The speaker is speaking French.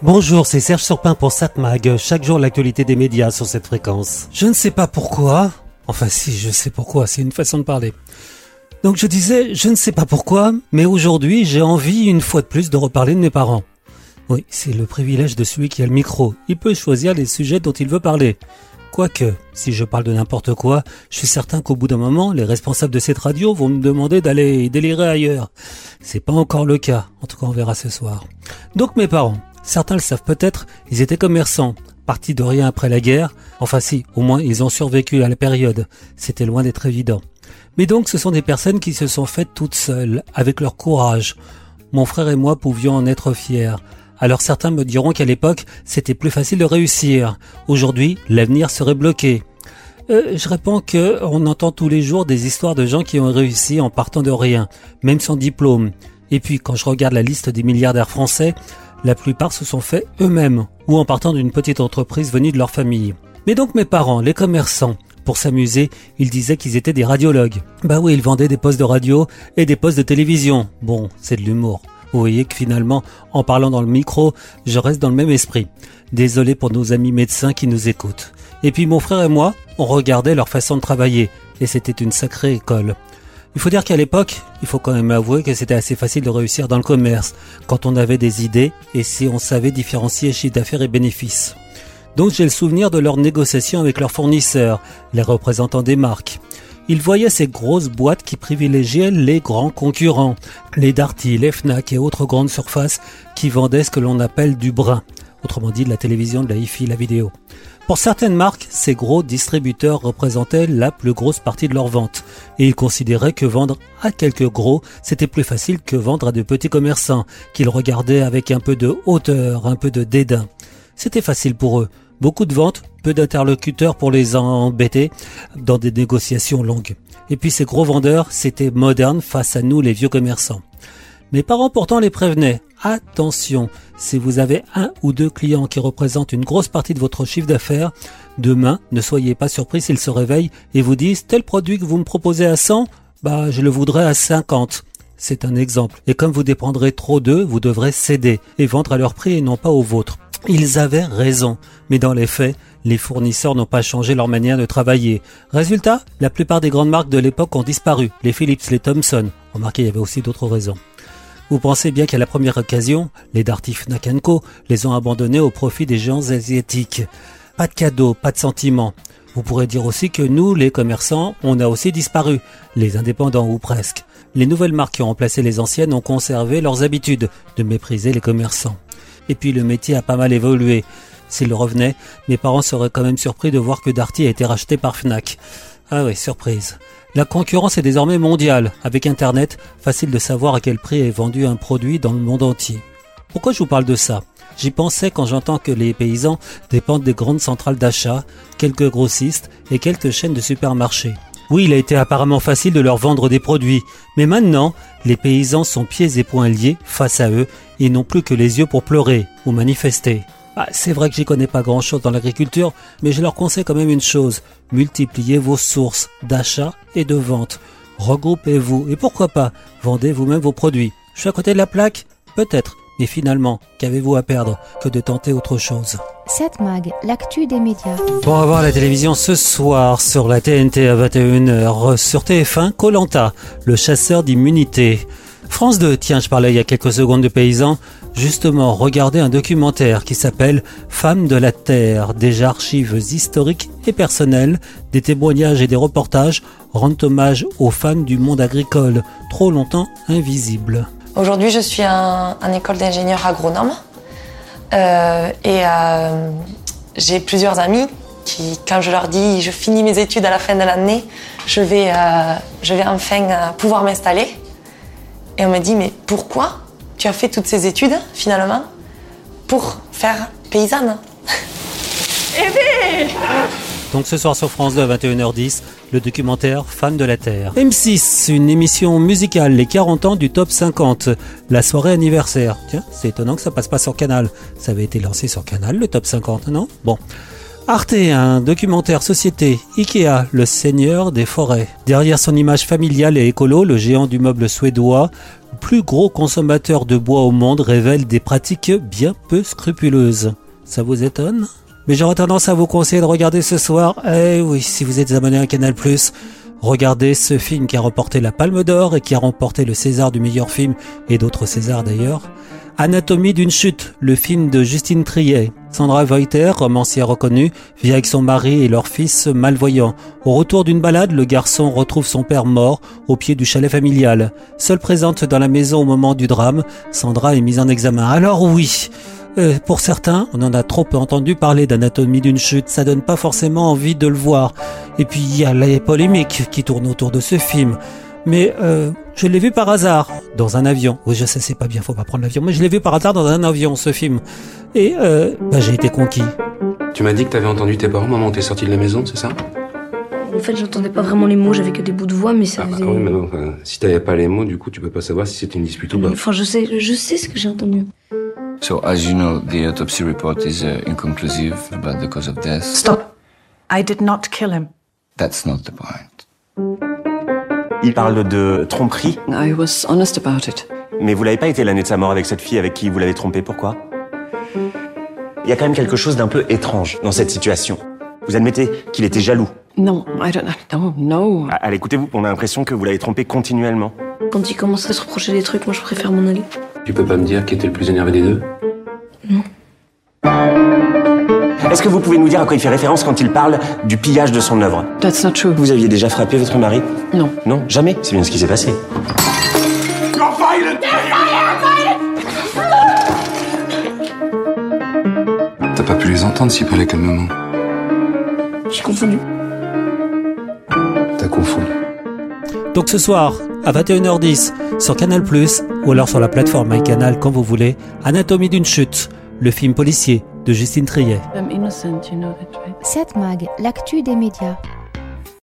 Bonjour, c'est Serge Surpin pour Satmag. Chaque jour, l'actualité des médias sur cette fréquence. Je ne sais pas pourquoi. Enfin, si, je sais pourquoi. C'est une façon de parler. Donc, je disais, je ne sais pas pourquoi, mais aujourd'hui, j'ai envie, une fois de plus, de reparler de mes parents. Oui, c'est le privilège de celui qui a le micro. Il peut choisir les sujets dont il veut parler. Quoique, si je parle de n'importe quoi, je suis certain qu'au bout d'un moment, les responsables de cette radio vont me demander d'aller délirer ailleurs. C'est pas encore le cas. En tout cas, on verra ce soir. Donc, mes parents. Certains le savent peut-être, ils étaient commerçants, partis de rien après la guerre. Enfin si, au moins ils ont survécu à la période. C'était loin d'être évident. Mais donc ce sont des personnes qui se sont faites toutes seules, avec leur courage. Mon frère et moi pouvions en être fiers. Alors certains me diront qu'à l'époque, c'était plus facile de réussir. Aujourd'hui, l'avenir serait bloqué. Euh, je réponds que on entend tous les jours des histoires de gens qui ont réussi en partant de rien, même sans diplôme. Et puis quand je regarde la liste des milliardaires français, la plupart se sont faits eux-mêmes ou en partant d'une petite entreprise venue de leur famille. Mais donc mes parents, les commerçants, pour s'amuser, ils disaient qu'ils étaient des radiologues. Bah oui, ils vendaient des postes de radio et des postes de télévision. Bon, c'est de l'humour. Vous voyez que finalement, en parlant dans le micro, je reste dans le même esprit. Désolé pour nos amis médecins qui nous écoutent. Et puis mon frère et moi, on regardait leur façon de travailler, et c'était une sacrée école. Il faut dire qu'à l'époque, il faut quand même avouer que c'était assez facile de réussir dans le commerce, quand on avait des idées et si on savait différencier chiffre d'affaires et bénéfices. Donc j'ai le souvenir de leurs négociations avec leurs fournisseurs, les représentants des marques. Ils voyaient ces grosses boîtes qui privilégiaient les grands concurrents, les Darty, les Fnac et autres grandes surfaces qui vendaient ce que l'on appelle du brin, autrement dit de la télévision, de la hi-fi, la vidéo. Pour certaines marques, ces gros distributeurs représentaient la plus grosse partie de leur vente, et ils considéraient que vendre à quelques gros, c'était plus facile que vendre à de petits commerçants, qu'ils regardaient avec un peu de hauteur, un peu de dédain. C'était facile pour eux. Beaucoup de ventes, peu d'interlocuteurs pour les embêter dans des négociations longues. Et puis ces gros vendeurs, c'était moderne face à nous les vieux commerçants. Mes parents pourtant les prévenaient. Attention, si vous avez un ou deux clients qui représentent une grosse partie de votre chiffre d'affaires, demain, ne soyez pas surpris s'ils se réveillent et vous disent tel produit que vous me proposez à 100, bah je le voudrais à 50. C'est un exemple. Et comme vous dépendrez trop d'eux, vous devrez céder et vendre à leur prix et non pas au vôtre. Ils avaient raison, mais dans les faits, les fournisseurs n'ont pas changé leur manière de travailler. Résultat, la plupart des grandes marques de l'époque ont disparu. Les Philips, les Thomson. Remarquez, il y avait aussi d'autres raisons. Vous pensez bien qu'à la première occasion, les Darty Nakanko les ont abandonnés au profit des géants asiatiques. Pas de cadeaux, pas de sentiments. Vous pourrez dire aussi que nous, les commerçants, on a aussi disparu, les indépendants ou presque. Les nouvelles marques qui ont remplacé les anciennes ont conservé leurs habitudes de mépriser les commerçants. Et puis le métier a pas mal évolué. S'il revenait, mes parents seraient quand même surpris de voir que Darty a été racheté par Fnac. Ah oui, surprise. La concurrence est désormais mondiale. Avec Internet, facile de savoir à quel prix est vendu un produit dans le monde entier. Pourquoi je vous parle de ça? J'y pensais quand j'entends que les paysans dépendent des grandes centrales d'achat, quelques grossistes et quelques chaînes de supermarchés. Oui, il a été apparemment facile de leur vendre des produits, mais maintenant, les paysans sont pieds et poings liés face à eux et n'ont plus que les yeux pour pleurer ou manifester. Ah, c'est vrai que j'y connais pas grand chose dans l'agriculture, mais je leur conseille quand même une chose. Multipliez vos sources d'achat et de vente. Regroupez-vous et pourquoi pas, vendez vous-même vos produits. Je suis à côté de la plaque Peut-être. Mais finalement, qu'avez-vous à perdre que de tenter autre chose? 7 Mag, l'actu des médias. Pour avoir la télévision ce soir sur la TNT à 21h, sur TF1, Colanta, le chasseur d'immunité. France 2, tiens, je parlais il y a quelques secondes de paysans. Justement, regardez un documentaire qui s'appelle Femmes de la Terre. Des archives historiques et personnelles, des témoignages et des reportages rendent hommage aux femmes du monde agricole, trop longtemps invisibles. Aujourd'hui, je suis en, école d'ingénieur agronome euh, et euh, j'ai plusieurs amis qui, quand je leur dis je finis mes études à la fin de l'année, je vais, euh, je vais enfin pouvoir m'installer. Et on me dit, mais pourquoi tu as fait toutes ces études, finalement, pour faire paysanne Eh Donc ce soir sur France 2 à 21h10, le documentaire Femmes de la Terre. M6, une émission musicale, les 40 ans du top 50, la soirée anniversaire. Tiens, c'est étonnant que ça passe pas sur Canal. Ça avait été lancé sur Canal, le top 50, non? Bon. Arte, un documentaire société. Ikea, le seigneur des forêts. Derrière son image familiale et écolo, le géant du meuble suédois plus gros consommateur de bois au monde, révèle des pratiques bien peu scrupuleuses. Ça vous étonne? Mais j'aurais tendance à vous conseiller de regarder ce soir, eh oui, si vous êtes abonné à Canal+, regardez ce film qui a remporté la Palme d'Or et qui a remporté le César du meilleur film, et d'autres Césars d'ailleurs. Anatomie d'une chute, le film de Justine Triet. Sandra Voiter, romancière reconnue, vit avec son mari et leur fils malvoyant. Au retour d'une balade, le garçon retrouve son père mort au pied du chalet familial. Seule présente dans la maison au moment du drame, Sandra est mise en examen. Alors oui, euh, pour certains, on en a trop entendu parler d'anatomie d'une chute, ça donne pas forcément envie de le voir. Et puis il y a les polémiques qui tournent autour de ce film mais euh, je l'ai vu par hasard dans un avion. Oui, je sais, c'est pas bien, faut pas prendre l'avion, mais je l'ai vu par hasard dans un avion, ce film. Et euh, bah, j'ai été conquis. Tu m'as dit que t'avais entendu tes parents maman t'es sorti de la maison, c'est ça? En fait, j'entendais pas vraiment les mots, j'avais que des bouts de voix, mais ça ah, faisait... oui, mais non, enfin, si t'avais pas les mots, du coup, tu peux pas savoir si c'était une dispute ou pas. Enfin, je sais, je sais ce que j'ai entendu. So, as you know, the autopsy report is uh, inconclusive about the cause of death. Stop. I did not kill him. That's not the point. Il parle de tromperie. I was honest about it. Mais vous l'avez pas été l'année de sa mort avec cette fille avec qui vous l'avez trompé, pourquoi? Il y a quand même quelque chose d'un peu étrange dans cette situation. Vous admettez qu'il était jaloux? Non, I don't know. No, Ah, Allez, écoutez-vous, on a l'impression que vous l'avez trompé continuellement. Quand il commence à se reprocher des trucs, moi je préfère m'en aller. Tu peux pas me dire qui était le plus énervé des deux? Est-ce que vous pouvez nous dire à quoi il fait référence quand il parle du pillage de son œuvre that's not true. Vous aviez déjà frappé votre mari Non. Non, jamais. C'est bien ce qui s'est passé. T'as pas pu les entendre s'ils parlaient calmement. J'ai confondu. T'as confondu. Donc ce soir, à 21h10, sur Canal+, ou alors sur la plateforme MyCanal quand vous voulez, Anatomie d'une chute, le film policier de Justine Triet. 7 Mag, l'actu des médias.